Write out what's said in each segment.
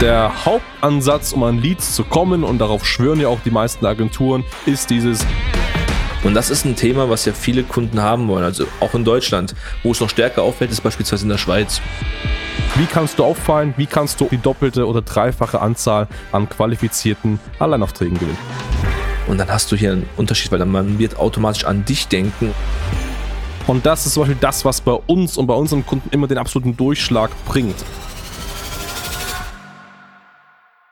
Der Hauptansatz, um an Leads zu kommen, und darauf schwören ja auch die meisten Agenturen, ist dieses und das ist ein Thema, was ja viele Kunden haben wollen. Also auch in Deutschland. Wo es noch stärker auffällt, ist beispielsweise in der Schweiz. Wie kannst du auffallen? Wie kannst du die doppelte oder dreifache Anzahl an qualifizierten Alleinaufträgen gewinnen? Und dann hast du hier einen Unterschied, weil dann man wird automatisch an dich denken. Und das ist zum Beispiel das, was bei uns und bei unseren Kunden immer den absoluten Durchschlag bringt.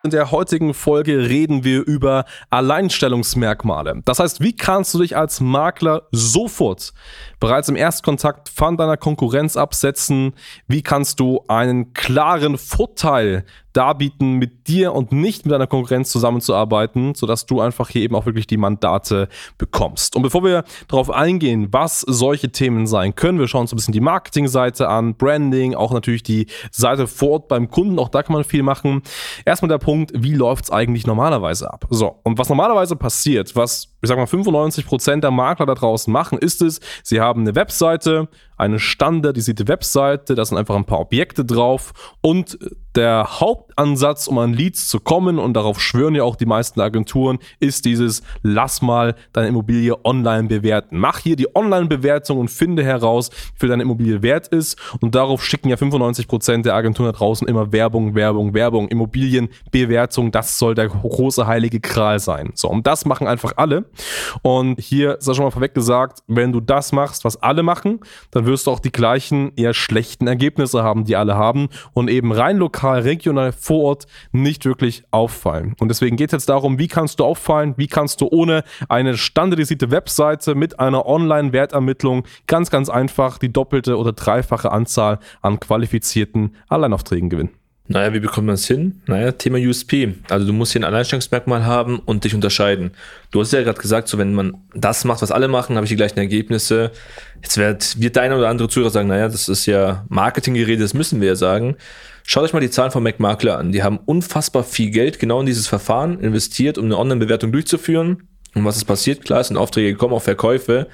In der heutigen Folge reden wir über Alleinstellungsmerkmale. Das heißt, wie kannst du dich als Makler sofort bereits im Erstkontakt von deiner Konkurrenz absetzen? Wie kannst du einen klaren Vorteil darbieten, mit dir und nicht mit deiner Konkurrenz zusammenzuarbeiten, sodass du einfach hier eben auch wirklich die Mandate bekommst. Und bevor wir darauf eingehen, was solche Themen sein können, wir schauen uns ein bisschen die Marketingseite an, Branding, auch natürlich die Seite vor Ort beim Kunden, auch da kann man viel machen. Erstmal der Punkt, wie läuft es eigentlich normalerweise ab? So, und was normalerweise passiert, was ich sag mal 95% der Makler da draußen machen, ist es, sie haben eine Webseite, eine standardisierte Webseite, da sind einfach ein paar Objekte drauf und der Hauptansatz, um an Leads zu kommen, und darauf schwören ja auch die meisten Agenturen, ist dieses, lass mal deine Immobilie online bewerten. Mach hier die Online-Bewertung und finde heraus, wie viel deine Immobilie wert ist. Und darauf schicken ja 95% der Agenturen da draußen immer Werbung, Werbung, Werbung, Immobilienbewertung. Das soll der große heilige Kral sein. So, und das machen einfach alle. Und hier ist ja schon mal vorweg gesagt, wenn du das machst, was alle machen, dann wirst du auch die gleichen eher schlechten Ergebnisse haben, die alle haben und eben rein lokal, regional, vor Ort nicht wirklich auffallen. Und deswegen geht es jetzt darum, wie kannst du auffallen, wie kannst du ohne eine standardisierte Webseite mit einer Online-Wertermittlung ganz, ganz einfach die doppelte oder dreifache Anzahl an qualifizierten Alleinaufträgen gewinnen. Naja, wie bekommt man es hin? Naja, Thema USP. Also du musst hier ein Alleinstellungsmerkmal haben und dich unterscheiden. Du hast ja gerade gesagt, so wenn man das macht, was alle machen, habe ich die gleichen Ergebnisse. Jetzt wird, wird der eine oder andere Zuhörer sagen, naja, das ist ja Marketinggerede, das müssen wir ja sagen. Schaut euch mal die Zahlen von MacMakler an. Die haben unfassbar viel Geld genau in dieses Verfahren investiert, um eine Online-Bewertung durchzuführen. Und was ist passiert? Klar, es sind Aufträge gekommen, auch Verkäufe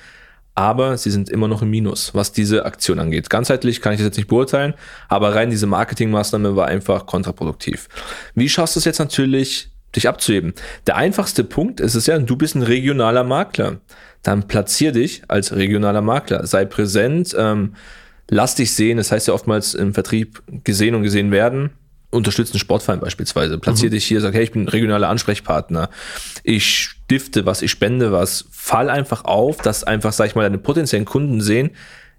aber sie sind immer noch im Minus, was diese Aktion angeht. Ganzheitlich kann ich das jetzt nicht beurteilen, aber rein diese Marketingmaßnahme war einfach kontraproduktiv. Wie schaffst du es jetzt natürlich, dich abzuheben? Der einfachste Punkt ist es ja, du bist ein regionaler Makler. Dann platzier dich als regionaler Makler. Sei präsent, ähm, lass dich sehen. Das heißt ja oftmals im Vertrieb gesehen und gesehen werden unterstützt einen Sportverein beispielsweise. Platzier mhm. dich hier, sag, hey, ich bin regionaler Ansprechpartner. Ich stifte was, ich spende was. Fall einfach auf, dass einfach, sag ich mal, deine potenziellen Kunden sehen,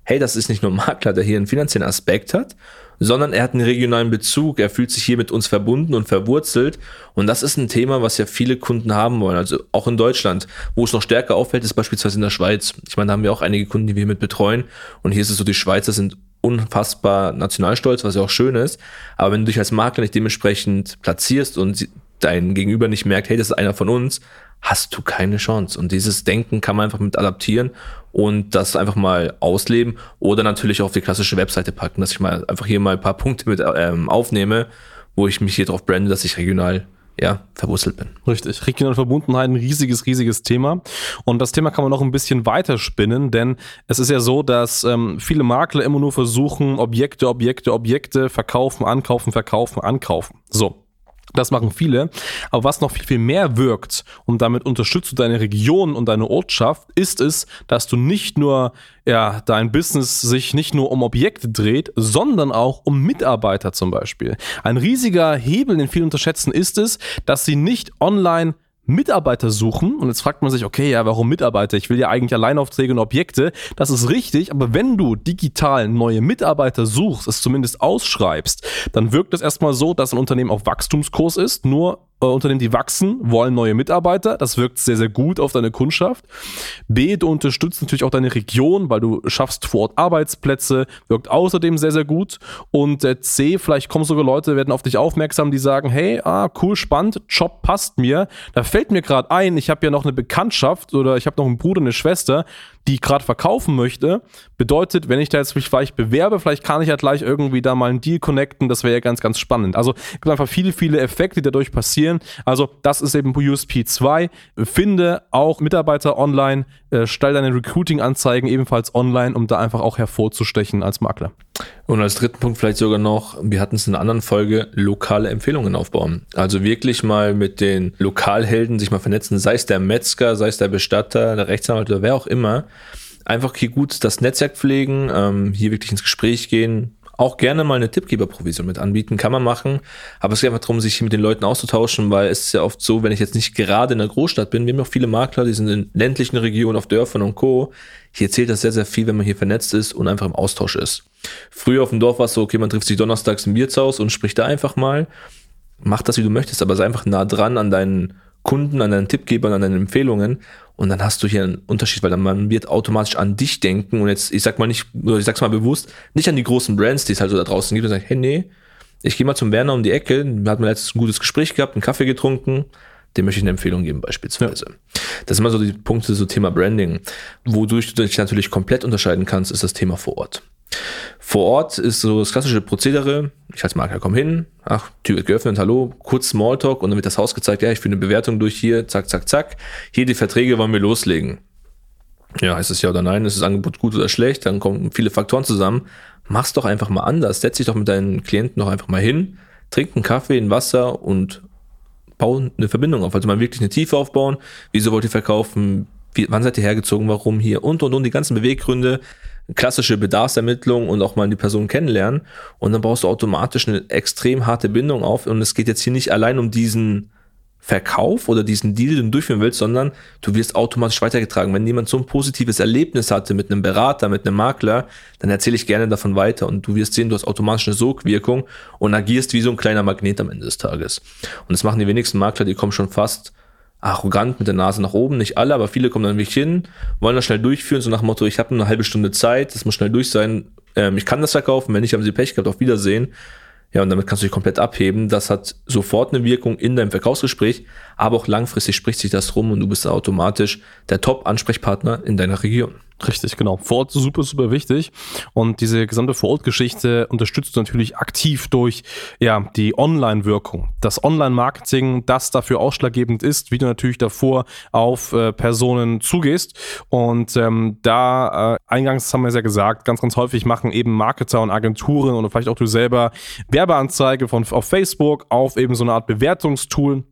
hey, das ist nicht nur ein Makler, der hier einen finanziellen Aspekt hat, sondern er hat einen regionalen Bezug, er fühlt sich hier mit uns verbunden und verwurzelt. Und das ist ein Thema, was ja viele Kunden haben wollen. Also auch in Deutschland, wo es noch stärker auffällt, ist beispielsweise in der Schweiz. Ich meine, da haben wir auch einige Kunden, die wir mit betreuen. Und hier ist es so, die Schweizer sind unfassbar nationalstolz, was ja auch schön ist. Aber wenn du dich als Makler nicht dementsprechend platzierst und dein Gegenüber nicht merkt, hey, das ist einer von uns, hast du keine Chance. Und dieses Denken kann man einfach mit adaptieren und das einfach mal ausleben oder natürlich auf die klassische Webseite packen, dass ich mal einfach hier mal ein paar Punkte mit ähm, aufnehme, wo ich mich hier drauf brande, dass ich regional ja, verwurzelt bin. Richtig. Regionale Verbundenheit, ein riesiges, riesiges Thema. Und das Thema kann man noch ein bisschen weiter spinnen, denn es ist ja so, dass ähm, viele Makler immer nur versuchen, Objekte, Objekte, Objekte verkaufen, ankaufen, verkaufen, ankaufen. So. Das machen viele. Aber was noch viel, viel mehr wirkt und damit unterstützt du deine Region und deine Ortschaft, ist es, dass du nicht nur, ja, dein Business sich nicht nur um Objekte dreht, sondern auch um Mitarbeiter zum Beispiel. Ein riesiger Hebel, den viele unterschätzen, ist es, dass sie nicht online Mitarbeiter suchen. Und jetzt fragt man sich, okay, ja, warum Mitarbeiter? Ich will ja eigentlich Alleinaufträge und Objekte. Das ist richtig, aber wenn du digital neue Mitarbeiter suchst, es zumindest ausschreibst, dann wirkt es erstmal so, dass ein Unternehmen auf Wachstumskurs ist. Nur Unternehmen, die wachsen, wollen neue Mitarbeiter. Das wirkt sehr, sehr gut auf deine Kundschaft. B, du unterstützt natürlich auch deine Region, weil du schaffst vor Ort Arbeitsplätze, wirkt außerdem sehr, sehr gut. Und äh, C, vielleicht kommen sogar Leute, werden auf dich aufmerksam, die sagen, hey, ah, cool, spannend, Job passt mir. Da fällt mir gerade ein, ich habe ja noch eine Bekanntschaft oder ich habe noch einen Bruder, eine Schwester, die gerade verkaufen möchte. Bedeutet, wenn ich da jetzt mich vielleicht bewerbe, vielleicht kann ich ja gleich irgendwie da mal einen Deal connecten. Das wäre ja ganz, ganz spannend. Also es gibt einfach viele, viele Effekte, die dadurch passieren. Also das ist eben USP 2. Finde auch Mitarbeiter online, äh, stell deine Recruiting-Anzeigen ebenfalls online, um da einfach auch hervorzustechen als Makler. Und als dritten Punkt vielleicht sogar noch, wir hatten es in einer anderen Folge, lokale Empfehlungen aufbauen. Also wirklich mal mit den Lokalhelden sich mal vernetzen, sei es der Metzger, sei es der Bestatter, der Rechtsanwalt oder wer auch immer. Einfach hier gut das Netzwerk pflegen, ähm, hier wirklich ins Gespräch gehen, auch gerne mal eine Tippgeberprovision mit anbieten, kann man machen. Aber es geht einfach darum, sich mit den Leuten auszutauschen, weil es ist ja oft so, wenn ich jetzt nicht gerade in der Großstadt bin, wir haben auch viele Makler, die sind in ländlichen Regionen, auf Dörfern und Co. Hier zählt das sehr, sehr viel, wenn man hier vernetzt ist und einfach im Austausch ist. Früher auf dem Dorf war es so, okay, man trifft sich donnerstags im Wirtshaus und spricht da einfach mal. Mach das, wie du möchtest, aber sei einfach nah dran an deinen Kunden, an deinen Tippgebern, an deinen Empfehlungen und dann hast du hier einen Unterschied, weil dann man wird automatisch an dich denken und jetzt, ich sag mal nicht, ich sag's mal bewusst, nicht an die großen Brands, die es halt so da draußen gibt und sagen, hey, nee, ich gehe mal zum Werner um die Ecke, da hat man letztens ein gutes Gespräch gehabt, einen Kaffee getrunken, dem möchte ich eine Empfehlung geben beispielsweise. Ja. Das sind immer so die Punkte, so Thema Branding. Wodurch du dich natürlich komplett unterscheiden kannst, ist das Thema vor Ort. Vor Ort ist so das klassische Prozedere. Ich als Makler komme hin, ach, Tür wird geöffnet, hallo, kurz Smalltalk und dann wird das Haus gezeigt, ja, ich führe eine Bewertung durch hier, zack, zack, zack. Hier die Verträge wollen wir loslegen. Ja, heißt es ja oder nein, ist das Angebot gut oder schlecht, dann kommen viele Faktoren zusammen. Mach's doch einfach mal anders. Setz dich doch mit deinen Klienten noch einfach mal hin, trink einen Kaffee, ein Wasser und bau eine Verbindung auf. Also mal wirklich eine Tiefe aufbauen. Wieso wollt ihr verkaufen? Wie, wann seid ihr hergezogen? Warum hier? Und, und, und die ganzen Beweggründe klassische Bedarfsermittlung und auch mal die Person kennenlernen. Und dann baust du automatisch eine extrem harte Bindung auf. Und es geht jetzt hier nicht allein um diesen Verkauf oder diesen Deal, den du durchführen willst, sondern du wirst automatisch weitergetragen. Wenn jemand so ein positives Erlebnis hatte mit einem Berater, mit einem Makler, dann erzähle ich gerne davon weiter und du wirst sehen, du hast automatisch eine Sogwirkung und agierst wie so ein kleiner Magnet am Ende des Tages. Und das machen die wenigsten Makler, die kommen schon fast arrogant mit der Nase nach oben. Nicht alle, aber viele kommen dann wirklich hin, wollen das schnell durchführen, so nach dem Motto, ich habe eine halbe Stunde Zeit, das muss schnell durch sein, ähm, ich kann das verkaufen, wenn nicht, haben sie Pech gehabt, auf Wiedersehen. Ja, und damit kannst du dich komplett abheben. Das hat sofort eine Wirkung in deinem Verkaufsgespräch, aber auch langfristig spricht sich das rum und du bist automatisch der Top-Ansprechpartner in deiner Region. Richtig, genau. Vor Ort super, super wichtig. Und diese gesamte Vorortgeschichte unterstützt natürlich aktiv durch ja, die Online-Wirkung. Das Online-Marketing, das dafür ausschlaggebend ist, wie du natürlich davor auf äh, Personen zugehst. Und ähm, da, äh, eingangs haben wir es ja gesagt, ganz, ganz häufig machen eben Marketer und Agenturen oder vielleicht auch du selber Werbeanzeige von, auf Facebook auf eben so eine Art Bewertungstool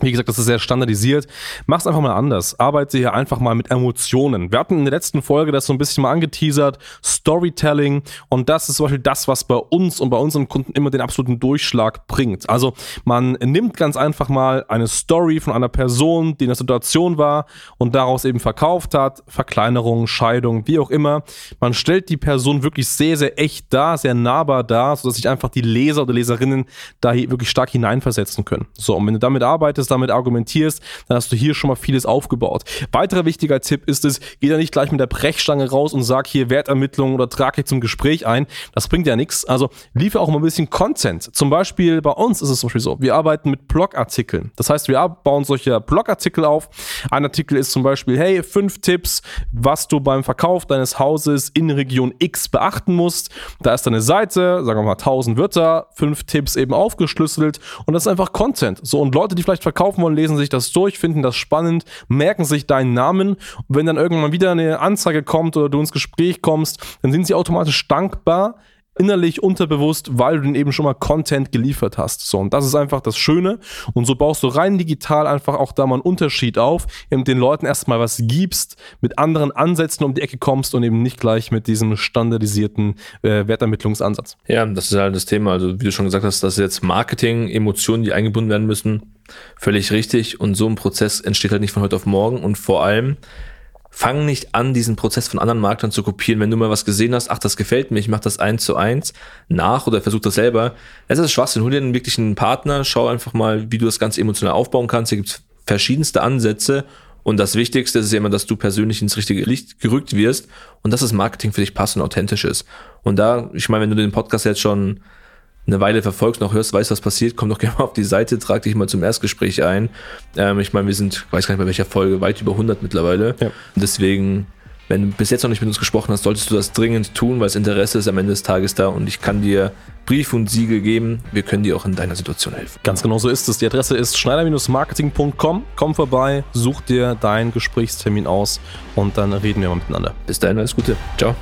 wie gesagt, das ist sehr standardisiert. Mach's einfach mal anders. Arbeite hier einfach mal mit Emotionen. Wir hatten in der letzten Folge das so ein bisschen mal angeteasert. Storytelling. Und das ist zum Beispiel das, was bei uns und bei unseren Kunden immer den absoluten Durchschlag bringt. Also man nimmt ganz einfach mal eine Story von einer Person, die in der Situation war und daraus eben verkauft hat. Verkleinerung, Scheidung, wie auch immer. Man stellt die Person wirklich sehr, sehr echt dar, sehr nahbar dar, sodass sich einfach die Leser oder Leserinnen da wirklich stark hineinversetzen können. So, und wenn du damit arbeitest, arbeitest, damit argumentierst, dann hast du hier schon mal vieles aufgebaut. Weiterer wichtiger Tipp ist es, geh da nicht gleich mit der Brechstange raus und sag hier Wertermittlung oder trag dich zum Gespräch ein. Das bringt ja nichts. Also liefere auch mal ein bisschen Content. Zum Beispiel bei uns ist es zum Beispiel so, wir arbeiten mit Blogartikeln. Das heißt, wir bauen solche Blogartikel auf. Ein Artikel ist zum Beispiel, hey, fünf Tipps, was du beim Verkauf deines Hauses in Region X beachten musst. Da ist eine Seite, sagen wir mal 1000 Wörter, fünf Tipps eben aufgeschlüsselt und das ist einfach Content. So und Leute, die vielleicht verkaufen wollen, lesen sich das durch, finden das spannend, merken sich deinen Namen. Und wenn dann irgendwann wieder eine Anzeige kommt oder du ins Gespräch kommst, dann sind sie automatisch dankbar, innerlich unterbewusst, weil du den eben schon mal Content geliefert hast. So, und das ist einfach das Schöne. Und so baust du rein digital einfach auch da mal einen Unterschied auf, eben den Leuten erstmal was gibst, mit anderen Ansätzen um die Ecke kommst und eben nicht gleich mit diesem standardisierten äh, Wertermittlungsansatz. Ja, das ist halt das Thema. Also, wie du schon gesagt hast, das ist jetzt Marketing, Emotionen, die eingebunden werden müssen. Völlig richtig. Und so ein Prozess entsteht halt nicht von heute auf morgen. Und vor allem, fang nicht an, diesen Prozess von anderen Maklern zu kopieren. Wenn du mal was gesehen hast, ach, das gefällt mir, ich mach das eins zu eins nach oder versuch das selber. Es ist Schwachsinn. Hol dir einen wirklichen Partner, schau einfach mal, wie du das Ganze emotional aufbauen kannst. Hier gibt's verschiedenste Ansätze. Und das Wichtigste ist immer, dass du persönlich ins richtige Licht gerückt wirst und dass das Marketing für dich passt und authentisch ist. Und da, ich meine, wenn du den Podcast jetzt schon eine Weile verfolgst, noch hörst, weißt, was passiert, komm doch gerne mal auf die Seite, trag dich mal zum Erstgespräch ein. Ähm, ich meine, wir sind, weiß gar nicht bei welcher Folge, weit über 100 mittlerweile. Ja. Und deswegen Wenn du bis jetzt noch nicht mit uns gesprochen hast, solltest du das dringend tun, weil das Interesse ist am Ende des Tages da und ich kann dir Brief und Siegel geben. Wir können dir auch in deiner Situation helfen. Ganz genau so ist es. Die Adresse ist schneider-marketing.com. Komm vorbei, such dir deinen Gesprächstermin aus und dann reden wir mal miteinander. Bis dahin alles Gute. Ciao.